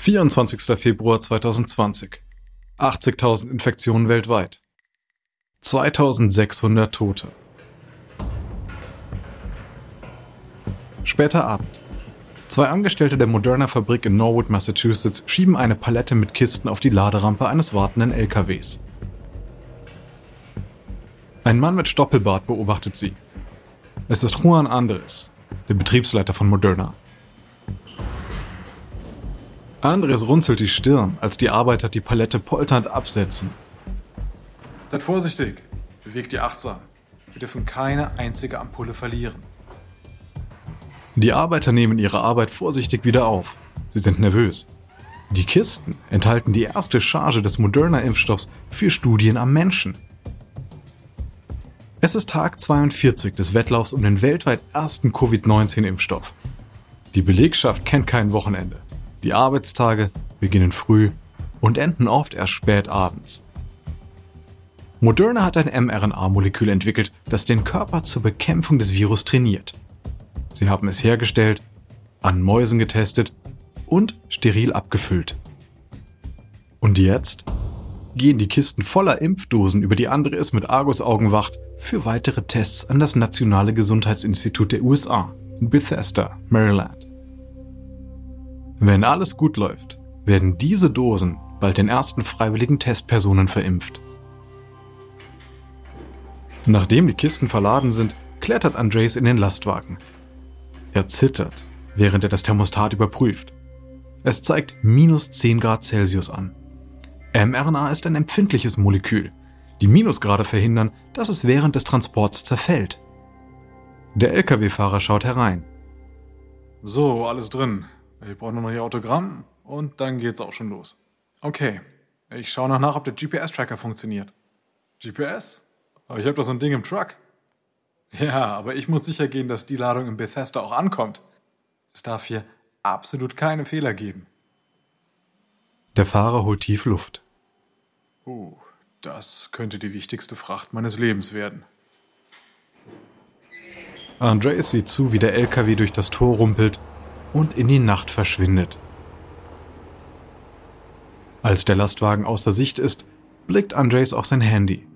24. Februar 2020. 80.000 Infektionen weltweit. 2600 Tote. Später Abend. Zwei Angestellte der Moderna-Fabrik in Norwood, Massachusetts, schieben eine Palette mit Kisten auf die Laderampe eines wartenden LKWs. Ein Mann mit Stoppelbart beobachtet sie. Es ist Juan Andres, der Betriebsleiter von Moderna. Andres runzelt die Stirn, als die Arbeiter die Palette polternd absetzen. Seid vorsichtig, bewegt ihr achtsam. Wir dürfen keine einzige Ampulle verlieren. Die Arbeiter nehmen ihre Arbeit vorsichtig wieder auf. Sie sind nervös. Die Kisten enthalten die erste Charge des Moderna-Impfstoffs für Studien am Menschen. Es ist Tag 42 des Wettlaufs um den weltweit ersten Covid-19-Impfstoff. Die Belegschaft kennt kein Wochenende. Die Arbeitstage beginnen früh und enden oft erst spät abends. Moderna hat ein mRNA-Molekül entwickelt, das den Körper zur Bekämpfung des Virus trainiert. Sie haben es hergestellt, an Mäusen getestet und steril abgefüllt. Und jetzt gehen die Kisten voller Impfdosen, über die Andres mit Argusaugen wacht, für weitere Tests an das Nationale Gesundheitsinstitut der USA in Bethesda, Maryland. Wenn alles gut läuft, werden diese Dosen bald den ersten freiwilligen Testpersonen verimpft. Nachdem die Kisten verladen sind, klettert Andres in den Lastwagen. Er zittert, während er das Thermostat überprüft. Es zeigt minus 10 Grad Celsius an. mRNA ist ein empfindliches Molekül. Die Minusgrade verhindern, dass es während des Transports zerfällt. Der Lkw-Fahrer schaut herein. So, alles drin. Ich brauche nur noch Ihr Autogramm und dann geht's auch schon los. Okay, ich schaue noch nach, ob der GPS-Tracker funktioniert. GPS? Aber ich habe doch so ein Ding im Truck. Ja, aber ich muss sicher gehen, dass die Ladung in Bethesda auch ankommt. Es darf hier absolut keine Fehler geben. Der Fahrer holt tief Luft. Uh, das könnte die wichtigste Fracht meines Lebens werden. Andres sieht zu, wie der LKW durch das Tor rumpelt und in die Nacht verschwindet. Als der Lastwagen außer Sicht ist, blickt Andres auf sein Handy.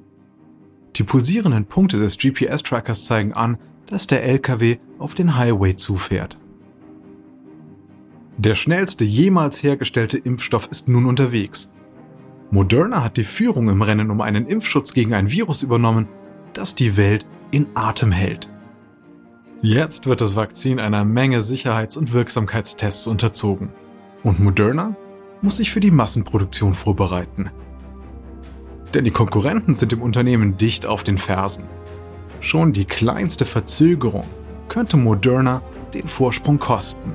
Die pulsierenden Punkte des GPS-Trackers zeigen an, dass der LKW auf den Highway zufährt. Der schnellste jemals hergestellte Impfstoff ist nun unterwegs. Moderna hat die Führung im Rennen um einen Impfschutz gegen ein Virus übernommen, das die Welt in Atem hält. Jetzt wird das Vakzin einer Menge Sicherheits- und Wirksamkeitstests unterzogen. Und Moderna muss sich für die Massenproduktion vorbereiten. Denn die Konkurrenten sind im Unternehmen dicht auf den Fersen. Schon die kleinste Verzögerung könnte Moderna den Vorsprung kosten.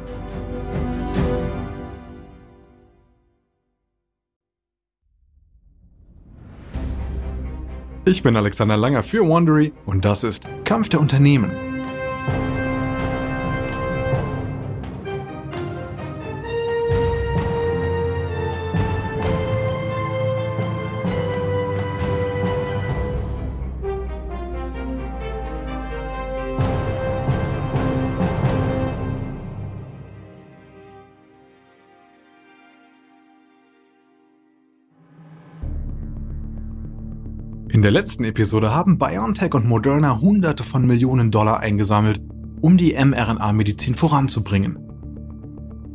Ich bin Alexander Langer für Wondery und das ist Kampf der Unternehmen. Der letzten Episode haben BioNTech und Moderna Hunderte von Millionen Dollar eingesammelt, um die mRNA-Medizin voranzubringen.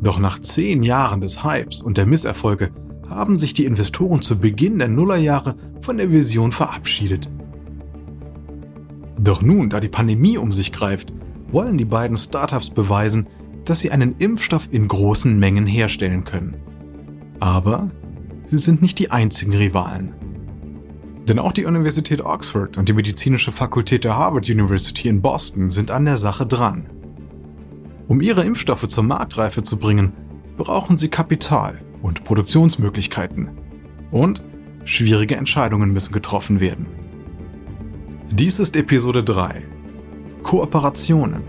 Doch nach zehn Jahren des Hypes und der Misserfolge haben sich die Investoren zu Beginn der Nullerjahre von der Vision verabschiedet. Doch nun, da die Pandemie um sich greift, wollen die beiden Startups beweisen, dass sie einen Impfstoff in großen Mengen herstellen können. Aber sie sind nicht die einzigen Rivalen. Denn auch die Universität Oxford und die medizinische Fakultät der Harvard University in Boston sind an der Sache dran. Um ihre Impfstoffe zur Marktreife zu bringen, brauchen sie Kapital und Produktionsmöglichkeiten. Und schwierige Entscheidungen müssen getroffen werden. Dies ist Episode 3. Kooperationen.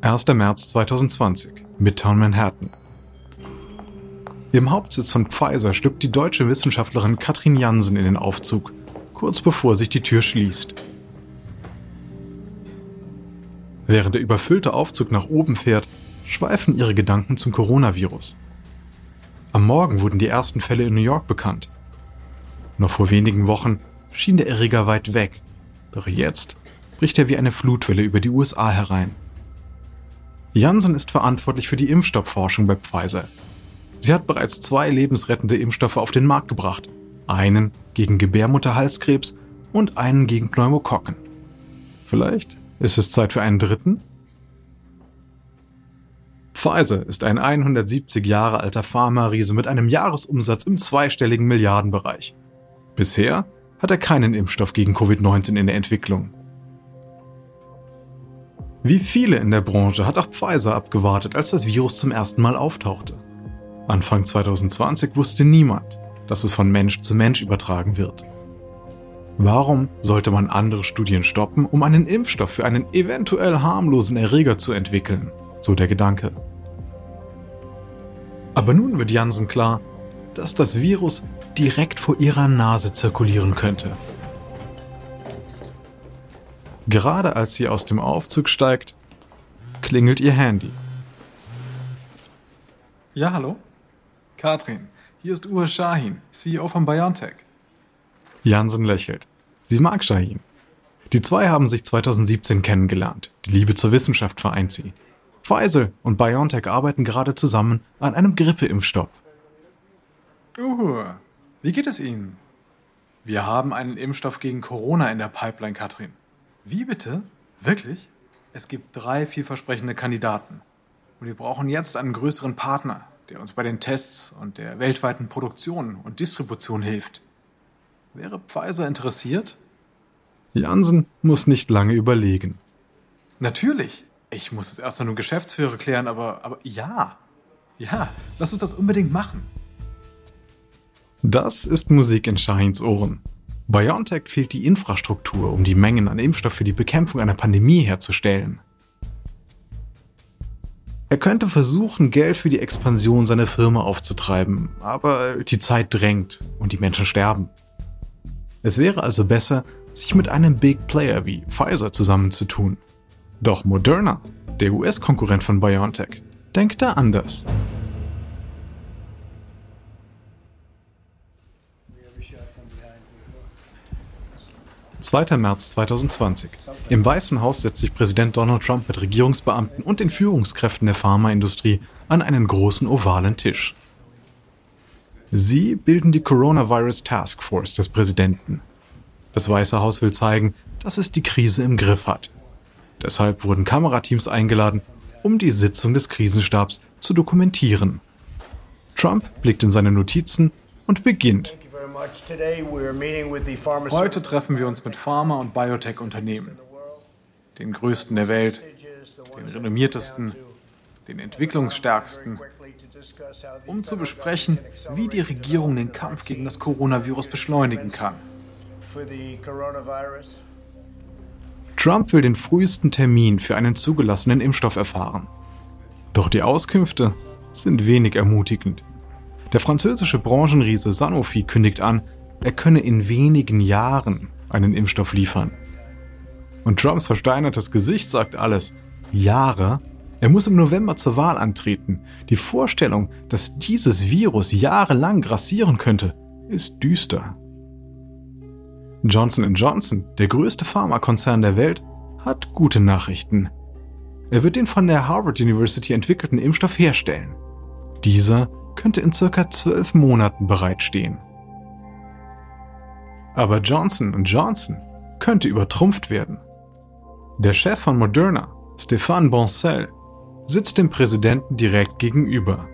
1. März 2020, Midtown Manhattan. Im Hauptsitz von Pfizer schlüpft die deutsche Wissenschaftlerin Katrin Jansen in den Aufzug, kurz bevor sich die Tür schließt. Während der überfüllte Aufzug nach oben fährt, schweifen ihre Gedanken zum Coronavirus. Am Morgen wurden die ersten Fälle in New York bekannt. Noch vor wenigen Wochen schien der Erreger weit weg, doch jetzt bricht er wie eine Flutwelle über die USA herein. Janssen ist verantwortlich für die Impfstoffforschung bei Pfizer. Sie hat bereits zwei lebensrettende Impfstoffe auf den Markt gebracht. Einen gegen Gebärmutterhalskrebs und einen gegen Pneumokokken. Vielleicht ist es Zeit für einen dritten? Pfizer ist ein 170 Jahre alter Pharma-Riese mit einem Jahresumsatz im zweistelligen Milliardenbereich. Bisher hat er keinen Impfstoff gegen Covid-19 in der Entwicklung. Wie viele in der Branche hat auch Pfizer abgewartet, als das Virus zum ersten Mal auftauchte. Anfang 2020 wusste niemand, dass es von Mensch zu Mensch übertragen wird. Warum sollte man andere Studien stoppen, um einen Impfstoff für einen eventuell harmlosen Erreger zu entwickeln? So der Gedanke. Aber nun wird Janssen klar, dass das Virus direkt vor ihrer Nase zirkulieren könnte. Gerade als sie aus dem Aufzug steigt, klingelt ihr Handy. Ja, hallo? Katrin, hier ist Uwe Shahin, CEO von BioNTech. Jansen lächelt. Sie mag Shahin. Die zwei haben sich 2017 kennengelernt. Die Liebe zur Wissenschaft vereint sie. Pfizer und BioNTech arbeiten gerade zusammen an einem Grippeimpfstoff. Uhu, wie geht es Ihnen? Wir haben einen Impfstoff gegen Corona in der Pipeline, Katrin. Wie bitte? Wirklich? Es gibt drei vielversprechende Kandidaten. Und wir brauchen jetzt einen größeren Partner, der uns bei den Tests und der weltweiten Produktion und Distribution hilft. Wäre Pfizer interessiert? Jansen muss nicht lange überlegen. Natürlich. Ich muss es erst mal nur Geschäftsführer klären, aber, aber ja. Ja, lass uns das unbedingt machen. Das ist Musik in Shahins Ohren. BioNTech fehlt die Infrastruktur, um die Mengen an Impfstoff für die Bekämpfung einer Pandemie herzustellen. Er könnte versuchen, Geld für die Expansion seiner Firma aufzutreiben, aber die Zeit drängt und die Menschen sterben. Es wäre also besser, sich mit einem Big Player wie Pfizer zusammenzutun. Doch Moderna, der US-Konkurrent von BioNTech, denkt da anders. Zweiter März 2020. Im Weißen Haus setzt sich Präsident Donald Trump mit Regierungsbeamten und den Führungskräften der Pharmaindustrie an einen großen ovalen Tisch. Sie bilden die Coronavirus Task Force des Präsidenten. Das Weiße Haus will zeigen, dass es die Krise im Griff hat. Deshalb wurden Kamerateams eingeladen, um die Sitzung des Krisenstabs zu dokumentieren. Trump blickt in seine Notizen und beginnt. Heute treffen wir uns mit Pharma- und Biotech-Unternehmen, den größten der Welt, den renommiertesten, den entwicklungsstärksten, um zu besprechen, wie die Regierung den Kampf gegen das Coronavirus beschleunigen kann. Trump will den frühesten Termin für einen zugelassenen Impfstoff erfahren. Doch die Auskünfte sind wenig ermutigend. Der französische Branchenriese Sanofi kündigt an, er könne in wenigen Jahren einen Impfstoff liefern. Und Trumps versteinertes Gesicht sagt alles. Jahre? Er muss im November zur Wahl antreten. Die Vorstellung, dass dieses Virus jahrelang grassieren könnte, ist düster. Johnson Johnson, der größte Pharmakonzern der Welt, hat gute Nachrichten. Er wird den von der Harvard University entwickelten Impfstoff herstellen. Dieser könnte in circa zwölf Monaten bereitstehen. Aber Johnson Johnson könnte übertrumpft werden. Der Chef von Moderna, Stéphane Bancel, sitzt dem Präsidenten direkt gegenüber.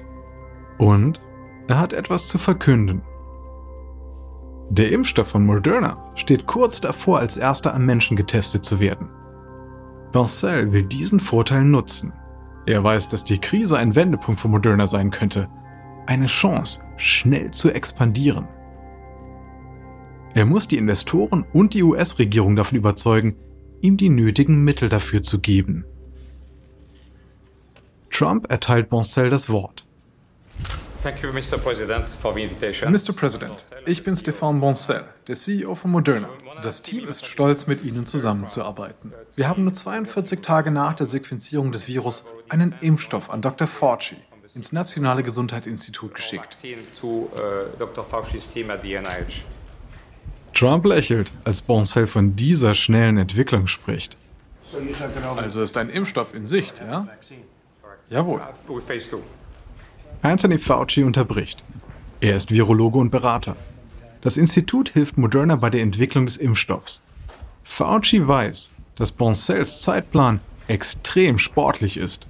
Und er hat etwas zu verkünden. Der Impfstoff von Moderna steht kurz davor, als erster am Menschen getestet zu werden. Bancel will diesen Vorteil nutzen. Er weiß, dass die Krise ein Wendepunkt für Moderna sein könnte eine Chance, schnell zu expandieren. Er muss die Investoren und die US-Regierung davon überzeugen, ihm die nötigen Mittel dafür zu geben. Trump erteilt Boncel das Wort. You, Mr. President, Mr. President, ich bin Stéphane Boncel, der CEO von Moderna. Das Team ist stolz, mit Ihnen zusammenzuarbeiten. Wir haben nur 42 Tage nach der Sequenzierung des Virus einen Impfstoff an Dr. Fauci ins Nationale Gesundheitsinstitut geschickt. Trump lächelt, als Boncel von dieser schnellen Entwicklung spricht. Also ist ein Impfstoff in Sicht, ja? Jawohl. Anthony Fauci unterbricht. Er ist Virologe und Berater. Das Institut hilft Moderna bei der Entwicklung des Impfstoffs. Fauci weiß, dass Boncels Zeitplan extrem sportlich ist.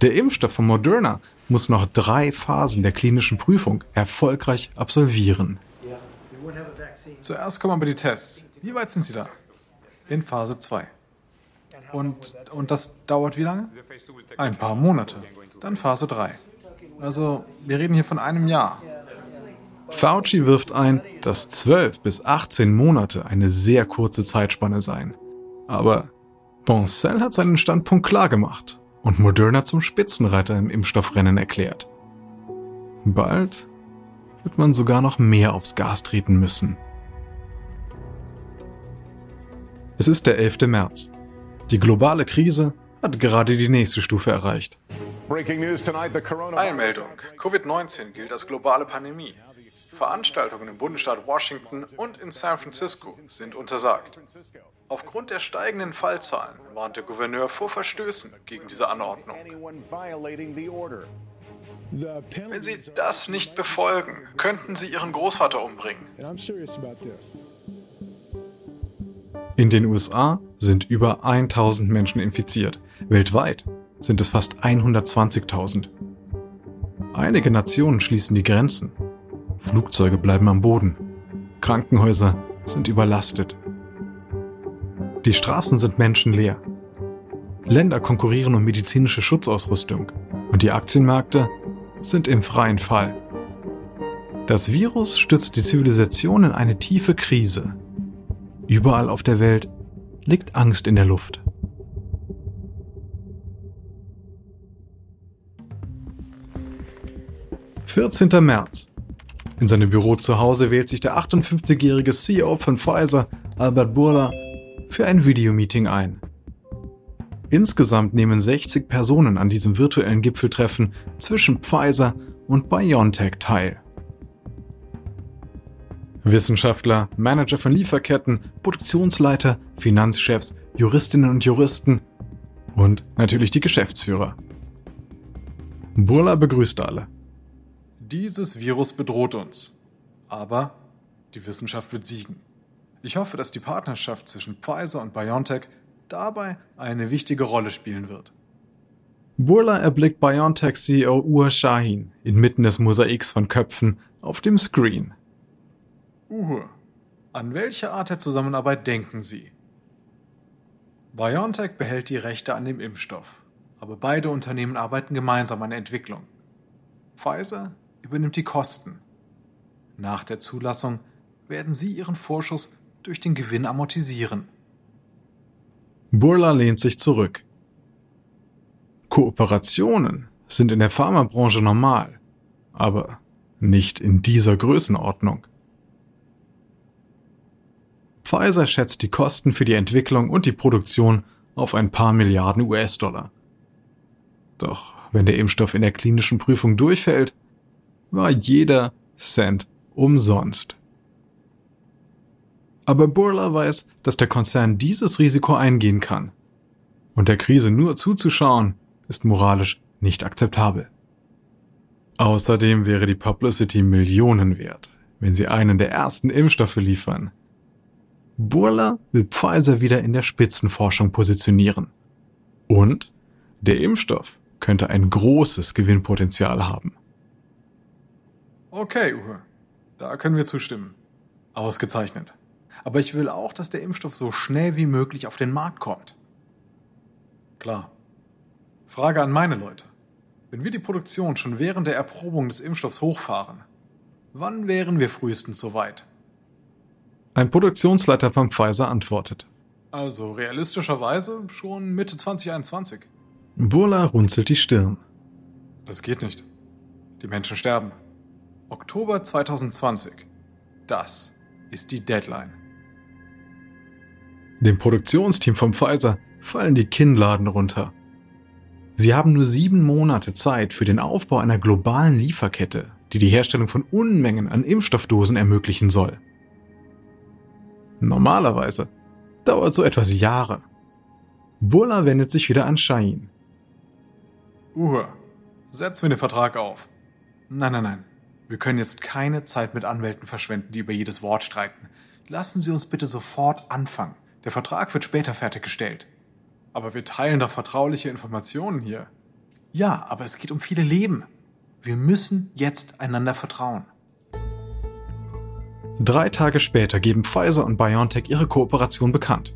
Der Impfstoff von Moderna muss noch drei Phasen der klinischen Prüfung erfolgreich absolvieren. Zuerst kommen aber die Tests. Wie weit sind Sie da? In Phase 2. Und, und das dauert wie lange? Ein paar Monate. Dann Phase 3. Also, wir reden hier von einem Jahr. Fauci wirft ein, dass 12 bis 18 Monate eine sehr kurze Zeitspanne seien. Aber Boncel hat seinen Standpunkt klar gemacht und Moderna zum Spitzenreiter im Impfstoffrennen erklärt. Bald wird man sogar noch mehr aufs Gas treten müssen. Es ist der 11. März. Die globale Krise hat gerade die nächste Stufe erreicht. Eilmeldung. Covid-19 gilt als globale Pandemie. Veranstaltungen im Bundesstaat Washington und in San Francisco sind untersagt. Aufgrund der steigenden Fallzahlen warnt der Gouverneur vor Verstößen gegen diese Anordnung. Wenn Sie das nicht befolgen, könnten Sie Ihren Großvater umbringen. In den USA sind über 1000 Menschen infiziert. Weltweit sind es fast 120.000. Einige Nationen schließen die Grenzen. Flugzeuge bleiben am Boden. Krankenhäuser sind überlastet. Die Straßen sind menschenleer. Länder konkurrieren um medizinische Schutzausrüstung und die Aktienmärkte sind im freien Fall. Das Virus stürzt die Zivilisation in eine tiefe Krise. Überall auf der Welt liegt Angst in der Luft. Vierzehnter März. In seinem Büro zu Hause wählt sich der 58-jährige CEO von Pfizer, Albert Burla, für ein Videomeeting ein. Insgesamt nehmen 60 Personen an diesem virtuellen Gipfeltreffen zwischen Pfizer und BioNTech teil. Wissenschaftler, Manager von Lieferketten, Produktionsleiter, Finanzchefs, Juristinnen und Juristen und natürlich die Geschäftsführer. Burla begrüßt alle. Dieses Virus bedroht uns. Aber die Wissenschaft wird siegen. Ich hoffe, dass die Partnerschaft zwischen Pfizer und BioNTech dabei eine wichtige Rolle spielen wird. Burla erblickt BioNTech-CEO Ur Shahin inmitten des Mosaiks von Köpfen auf dem Screen. Uhr, an welche Art der Zusammenarbeit denken Sie? BioNTech behält die Rechte an dem Impfstoff, aber beide Unternehmen arbeiten gemeinsam an der Entwicklung. Pfizer übernimmt die Kosten. Nach der Zulassung werden Sie Ihren Vorschuss durch den Gewinn amortisieren. Burla lehnt sich zurück. Kooperationen sind in der Pharmabranche normal, aber nicht in dieser Größenordnung. Pfizer schätzt die Kosten für die Entwicklung und die Produktion auf ein paar Milliarden US-Dollar. Doch wenn der Impfstoff in der klinischen Prüfung durchfällt, war jeder Cent umsonst. Aber Burla weiß, dass der Konzern dieses Risiko eingehen kann. Und der Krise nur zuzuschauen, ist moralisch nicht akzeptabel. Außerdem wäre die Publicity Millionen wert, wenn sie einen der ersten Impfstoffe liefern. Burla will Pfizer wieder in der Spitzenforschung positionieren. Und der Impfstoff könnte ein großes Gewinnpotenzial haben. Okay, Uwe. Da können wir zustimmen. Ausgezeichnet. Aber ich will auch, dass der Impfstoff so schnell wie möglich auf den Markt kommt. Klar. Frage an meine Leute. Wenn wir die Produktion schon während der Erprobung des Impfstoffs hochfahren, wann wären wir frühestens soweit? Ein Produktionsleiter von Pfizer antwortet. Also realistischerweise schon Mitte 2021. Burla runzelt die Stirn. Das geht nicht. Die Menschen sterben. Oktober 2020. Das ist die Deadline. Dem Produktionsteam vom Pfizer fallen die Kinnladen runter. Sie haben nur sieben Monate Zeit für den Aufbau einer globalen Lieferkette, die die Herstellung von Unmengen an Impfstoffdosen ermöglichen soll. Normalerweise dauert so etwas Jahre. Bulla wendet sich wieder an Shahin. Uhr, setzen wir den Vertrag auf. Nein, nein, nein. Wir können jetzt keine Zeit mit Anwälten verschwenden, die über jedes Wort streiten. Lassen Sie uns bitte sofort anfangen. Der Vertrag wird später fertiggestellt. Aber wir teilen doch vertrauliche Informationen hier. Ja, aber es geht um viele Leben. Wir müssen jetzt einander vertrauen. Drei Tage später geben Pfizer und BioNTech ihre Kooperation bekannt.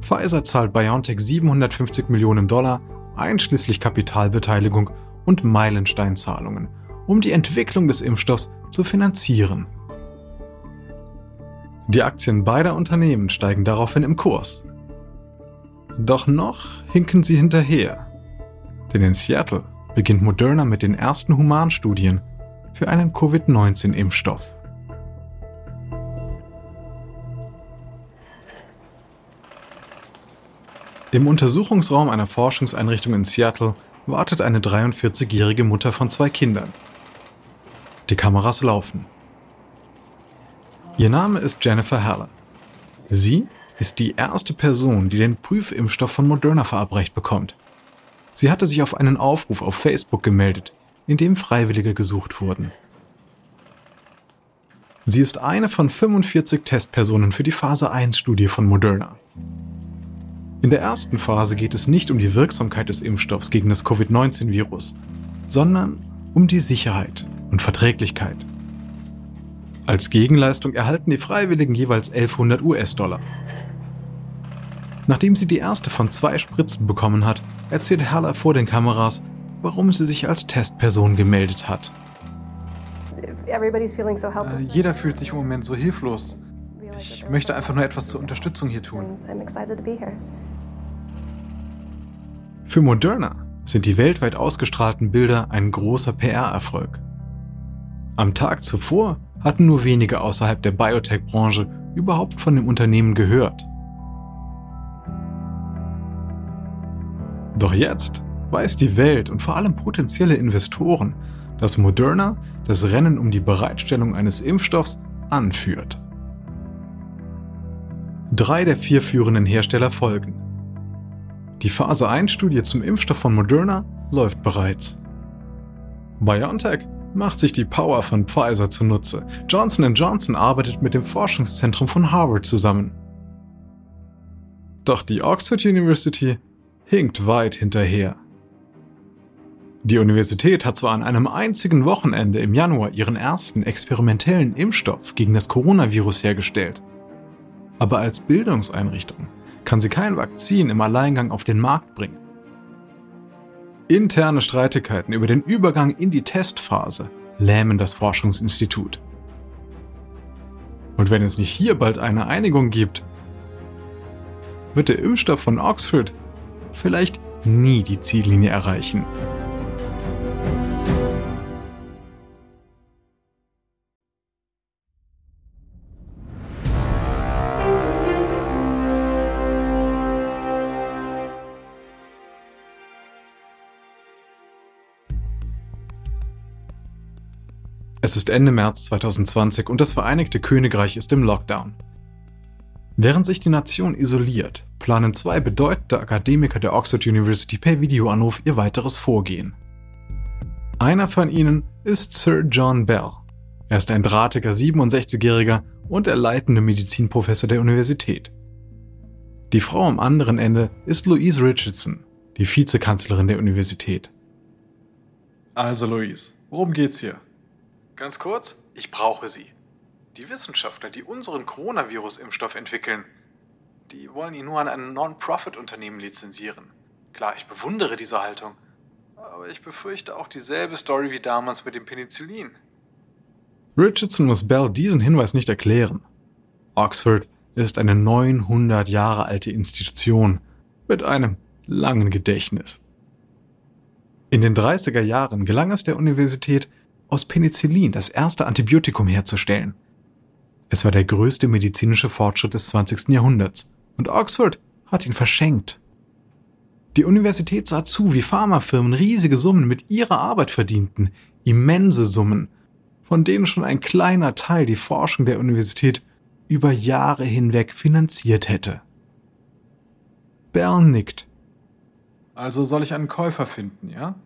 Pfizer zahlt BioNTech 750 Millionen Dollar, einschließlich Kapitalbeteiligung und Meilensteinzahlungen, um die Entwicklung des Impfstoffs zu finanzieren. Die Aktien beider Unternehmen steigen daraufhin im Kurs. Doch noch hinken sie hinterher. Denn in Seattle beginnt Moderna mit den ersten Humanstudien für einen Covid-19-Impfstoff. Im Untersuchungsraum einer Forschungseinrichtung in Seattle wartet eine 43-jährige Mutter von zwei Kindern. Die Kameras laufen. Ihr Name ist Jennifer Haller. Sie ist die erste Person, die den Prüfimpfstoff von Moderna verabreicht bekommt. Sie hatte sich auf einen Aufruf auf Facebook gemeldet, in dem Freiwillige gesucht wurden. Sie ist eine von 45 Testpersonen für die Phase 1-Studie von Moderna. In der ersten Phase geht es nicht um die Wirksamkeit des Impfstoffs gegen das Covid-19-Virus, sondern um die Sicherheit und Verträglichkeit. Als Gegenleistung erhalten die Freiwilligen jeweils 1100 US-Dollar. Nachdem sie die erste von zwei Spritzen bekommen hat, erzählt Haller vor den Kameras, warum sie sich als Testperson gemeldet hat. Äh, jeder fühlt sich im Moment so hilflos. Ich möchte einfach nur etwas zur Unterstützung hier tun. Für Moderna sind die weltweit ausgestrahlten Bilder ein großer PR-Erfolg. Am Tag zuvor hatten nur wenige außerhalb der Biotech-Branche überhaupt von dem Unternehmen gehört. Doch jetzt weiß die Welt und vor allem potenzielle Investoren, dass Moderna das Rennen um die Bereitstellung eines Impfstoffs anführt. Drei der vier führenden Hersteller folgen. Die Phase 1-Studie zum Impfstoff von Moderna läuft bereits. BioNTech macht sich die Power von Pfizer zunutze. Johnson Johnson arbeitet mit dem Forschungszentrum von Harvard zusammen. Doch die Oxford University hinkt weit hinterher. Die Universität hat zwar an einem einzigen Wochenende im Januar ihren ersten experimentellen Impfstoff gegen das Coronavirus hergestellt, aber als Bildungseinrichtung kann sie kein Vakzin im Alleingang auf den Markt bringen. Interne Streitigkeiten über den Übergang in die Testphase lähmen das Forschungsinstitut. Und wenn es nicht hier bald eine Einigung gibt, wird der Impfstoff von Oxford vielleicht nie die Ziellinie erreichen. Es ist Ende März 2020 und das Vereinigte Königreich ist im Lockdown. Während sich die Nation isoliert, planen zwei bedeutende Akademiker der Oxford University per Videoanruf ihr weiteres Vorgehen. Einer von ihnen ist Sir John Bell. Er ist ein drahtiger 67-Jähriger und der leitende Medizinprofessor der Universität. Die Frau am anderen Ende ist Louise Richardson, die Vizekanzlerin der Universität. Also Louise, worum geht's hier? Ganz kurz, ich brauche Sie. Die Wissenschaftler, die unseren Coronavirus-Impfstoff entwickeln, die wollen ihn nur an ein Non-Profit-Unternehmen lizenzieren. Klar, ich bewundere diese Haltung, aber ich befürchte auch dieselbe Story wie damals mit dem Penicillin. Richardson muss Bell diesen Hinweis nicht erklären. Oxford ist eine 900 Jahre alte Institution mit einem langen Gedächtnis. In den 30er Jahren gelang es der Universität, aus Penicillin das erste Antibiotikum herzustellen. Es war der größte medizinische Fortschritt des 20. Jahrhunderts Und Oxford hat ihn verschenkt. Die Universität sah zu, wie Pharmafirmen riesige Summen mit ihrer Arbeit verdienten, immense Summen, von denen schon ein kleiner Teil die Forschung der Universität über Jahre hinweg finanziert hätte. Bell nickt. Also soll ich einen Käufer finden, ja?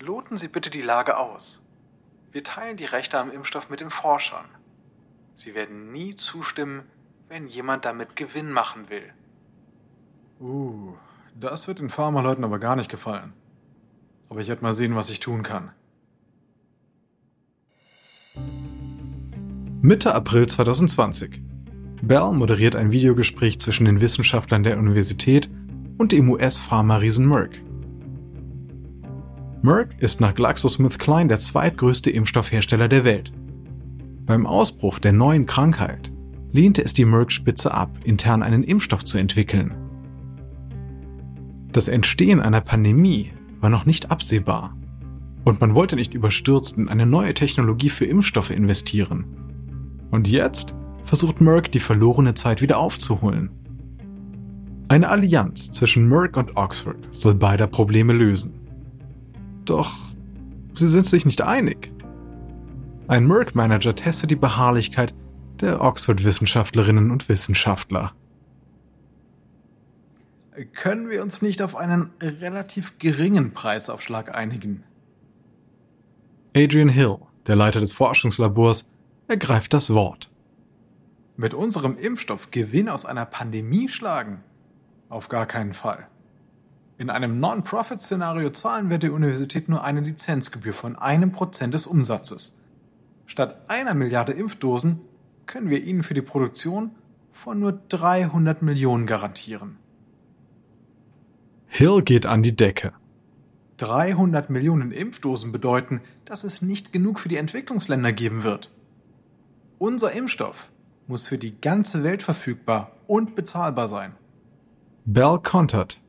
Loten Sie bitte die Lage aus. Wir teilen die Rechte am Impfstoff mit den Forschern. Sie werden nie zustimmen, wenn jemand damit Gewinn machen will. Uh, das wird den Pharmaleuten aber gar nicht gefallen. Aber ich werde mal sehen, was ich tun kann. Mitte April 2020. Bell moderiert ein Videogespräch zwischen den Wissenschaftlern der Universität und dem US-Pharma-Riesen Merck. Merck ist nach GlaxoSmithKline der zweitgrößte Impfstoffhersteller der Welt. Beim Ausbruch der neuen Krankheit lehnte es die Merck-Spitze ab, intern einen Impfstoff zu entwickeln. Das Entstehen einer Pandemie war noch nicht absehbar und man wollte nicht überstürzt in eine neue Technologie für Impfstoffe investieren. Und jetzt versucht Merck die verlorene Zeit wieder aufzuholen. Eine Allianz zwischen Merck und Oxford soll beider Probleme lösen. Doch sie sind sich nicht einig. Ein Merck-Manager testet die Beharrlichkeit der Oxford-Wissenschaftlerinnen und Wissenschaftler. Können wir uns nicht auf einen relativ geringen Preisaufschlag einigen? Adrian Hill, der Leiter des Forschungslabors, ergreift das Wort. Mit unserem Impfstoff Gewinn aus einer Pandemie schlagen? Auf gar keinen Fall. In einem Non-Profit-Szenario zahlen wir der Universität nur eine Lizenzgebühr von einem Prozent des Umsatzes. Statt einer Milliarde Impfdosen können wir Ihnen für die Produktion von nur 300 Millionen garantieren. Hill geht an die Decke. 300 Millionen Impfdosen bedeuten, dass es nicht genug für die Entwicklungsländer geben wird. Unser Impfstoff muss für die ganze Welt verfügbar und bezahlbar sein. Bell kontert.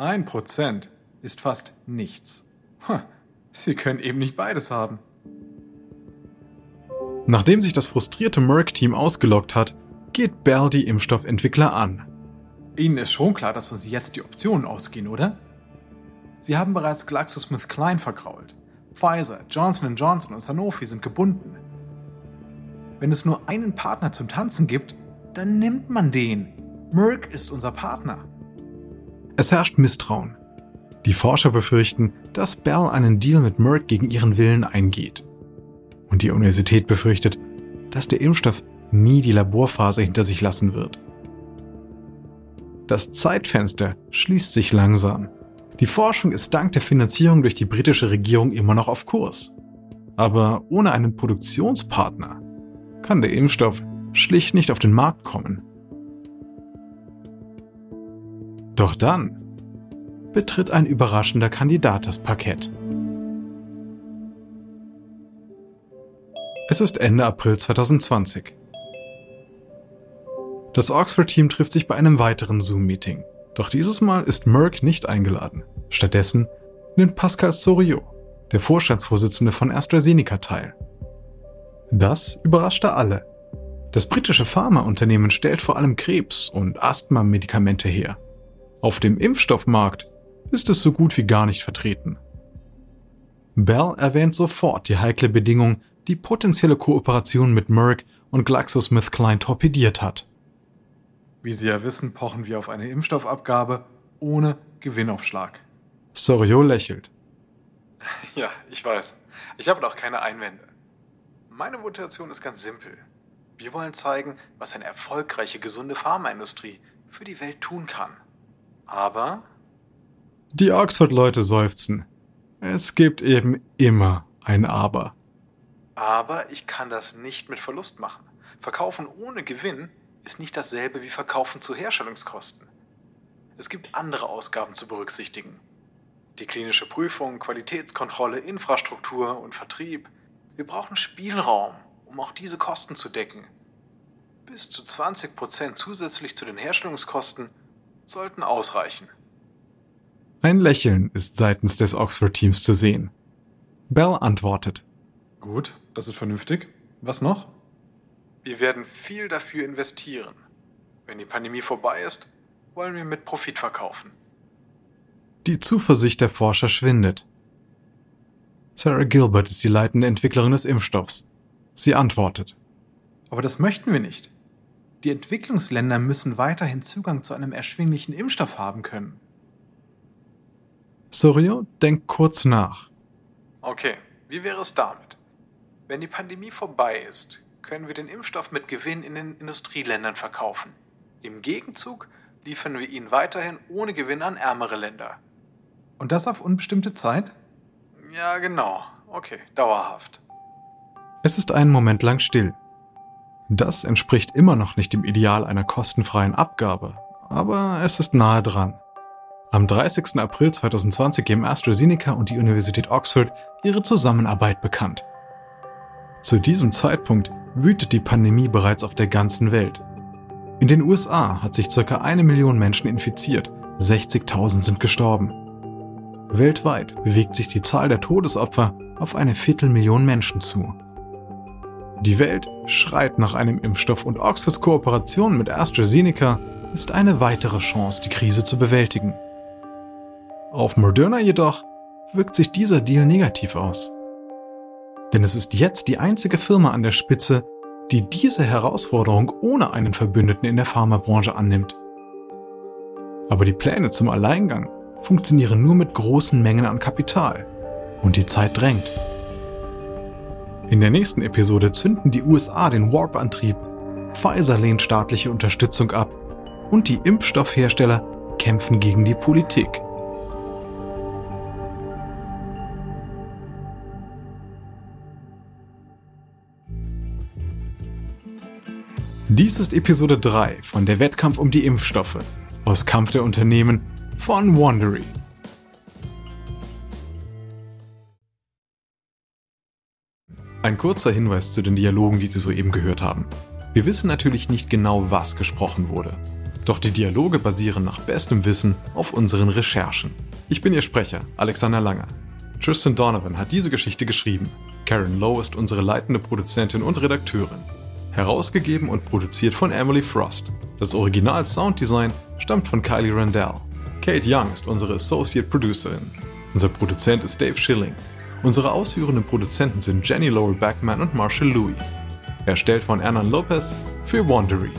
Ein Prozent ist fast nichts. Sie können eben nicht beides haben. Nachdem sich das frustrierte Merck-Team ausgelockt hat, geht Bell die Impfstoffentwickler an. Ihnen ist schon klar, dass uns jetzt die Optionen ausgehen, oder? Sie haben bereits GlaxoSmithKline vergrault. Pfizer, Johnson Johnson und Sanofi sind gebunden. Wenn es nur einen Partner zum Tanzen gibt, dann nimmt man den. Merck ist unser Partner. Es herrscht Misstrauen. Die Forscher befürchten, dass Bell einen Deal mit Merck gegen ihren Willen eingeht. Und die Universität befürchtet, dass der Impfstoff nie die Laborphase hinter sich lassen wird. Das Zeitfenster schließt sich langsam. Die Forschung ist dank der Finanzierung durch die britische Regierung immer noch auf Kurs. Aber ohne einen Produktionspartner kann der Impfstoff schlicht nicht auf den Markt kommen. Doch dann betritt ein überraschender Kandidat das Parkett. Es ist Ende April 2020. Das Oxford-Team trifft sich bei einem weiteren Zoom-Meeting. Doch dieses Mal ist Merck nicht eingeladen. Stattdessen nimmt Pascal Soriot, der Vorstandsvorsitzende von AstraZeneca, teil. Das überraschte alle. Das britische Pharmaunternehmen stellt vor allem Krebs- und Asthma-Medikamente her. Auf dem Impfstoffmarkt ist es so gut wie gar nicht vertreten. Bell erwähnt sofort die heikle Bedingung, die potenzielle Kooperation mit Merck und GlaxoSmithKline torpediert hat. Wie Sie ja wissen, pochen wir auf eine Impfstoffabgabe ohne Gewinnaufschlag. Sorio lächelt. Ja, ich weiß. Ich habe auch keine Einwände. Meine Motivation ist ganz simpel. Wir wollen zeigen, was eine erfolgreiche, gesunde Pharmaindustrie für die Welt tun kann. Aber. Die Oxford-Leute seufzen. Es gibt eben immer ein Aber. Aber ich kann das nicht mit Verlust machen. Verkaufen ohne Gewinn ist nicht dasselbe wie Verkaufen zu Herstellungskosten. Es gibt andere Ausgaben zu berücksichtigen. Die klinische Prüfung, Qualitätskontrolle, Infrastruktur und Vertrieb – wir brauchen Spielraum, um auch diese Kosten zu decken. Bis zu 20 Prozent zusätzlich zu den Herstellungskosten sollten ausreichen. Ein Lächeln ist seitens des Oxford-Teams zu sehen. Bell antwortet. Gut, das ist vernünftig. Was noch? Wir werden viel dafür investieren. Wenn die Pandemie vorbei ist, wollen wir mit Profit verkaufen. Die Zuversicht der Forscher schwindet. Sarah Gilbert ist die leitende Entwicklerin des Impfstoffs. Sie antwortet. Aber das möchten wir nicht. Die Entwicklungsländer müssen weiterhin Zugang zu einem erschwinglichen Impfstoff haben können. Sorio denkt kurz nach. Okay, wie wäre es damit? Wenn die Pandemie vorbei ist, können wir den Impfstoff mit Gewinn in den Industrieländern verkaufen. Im Gegenzug liefern wir ihn weiterhin ohne Gewinn an ärmere Länder. Und das auf unbestimmte Zeit? Ja, genau. Okay, dauerhaft. Es ist einen Moment lang still. Das entspricht immer noch nicht dem Ideal einer kostenfreien Abgabe, aber es ist nahe dran. Am 30. April 2020 geben AstraZeneca und die Universität Oxford ihre Zusammenarbeit bekannt. Zu diesem Zeitpunkt wütet die Pandemie bereits auf der ganzen Welt. In den USA hat sich ca. eine Million Menschen infiziert, 60.000 sind gestorben. Weltweit bewegt sich die Zahl der Todesopfer auf eine Viertelmillion Menschen zu. Die Welt schreit nach einem Impfstoff und Oxfords Kooperation mit AstraZeneca ist eine weitere Chance, die Krise zu bewältigen. Auf Moderna jedoch wirkt sich dieser Deal negativ aus. Denn es ist jetzt die einzige Firma an der Spitze, die diese Herausforderung ohne einen Verbündeten in der Pharmabranche annimmt. Aber die Pläne zum Alleingang funktionieren nur mit großen Mengen an Kapital. Und die Zeit drängt. In der nächsten Episode zünden die USA den Warp-Antrieb, Pfizer lehnt staatliche Unterstützung ab und die Impfstoffhersteller kämpfen gegen die Politik. Dies ist Episode 3 von Der Wettkampf um die Impfstoffe aus Kampf der Unternehmen von Wandery. Ein kurzer Hinweis zu den Dialogen, die Sie soeben gehört haben. Wir wissen natürlich nicht genau, was gesprochen wurde. Doch die Dialoge basieren nach bestem Wissen auf unseren Recherchen. Ich bin Ihr Sprecher, Alexander Langer. Tristan Donovan hat diese Geschichte geschrieben. Karen Lowe ist unsere leitende Produzentin und Redakteurin. Herausgegeben und produziert von Emily Frost. Das Original Sounddesign stammt von Kylie Randell. Kate Young ist unsere Associate Producerin. Unser Produzent ist Dave Schilling. Unsere ausführenden Produzenten sind Jenny Laurel Backman und Marshall Louis. Erstellt von Hernan Lopez für Wandery.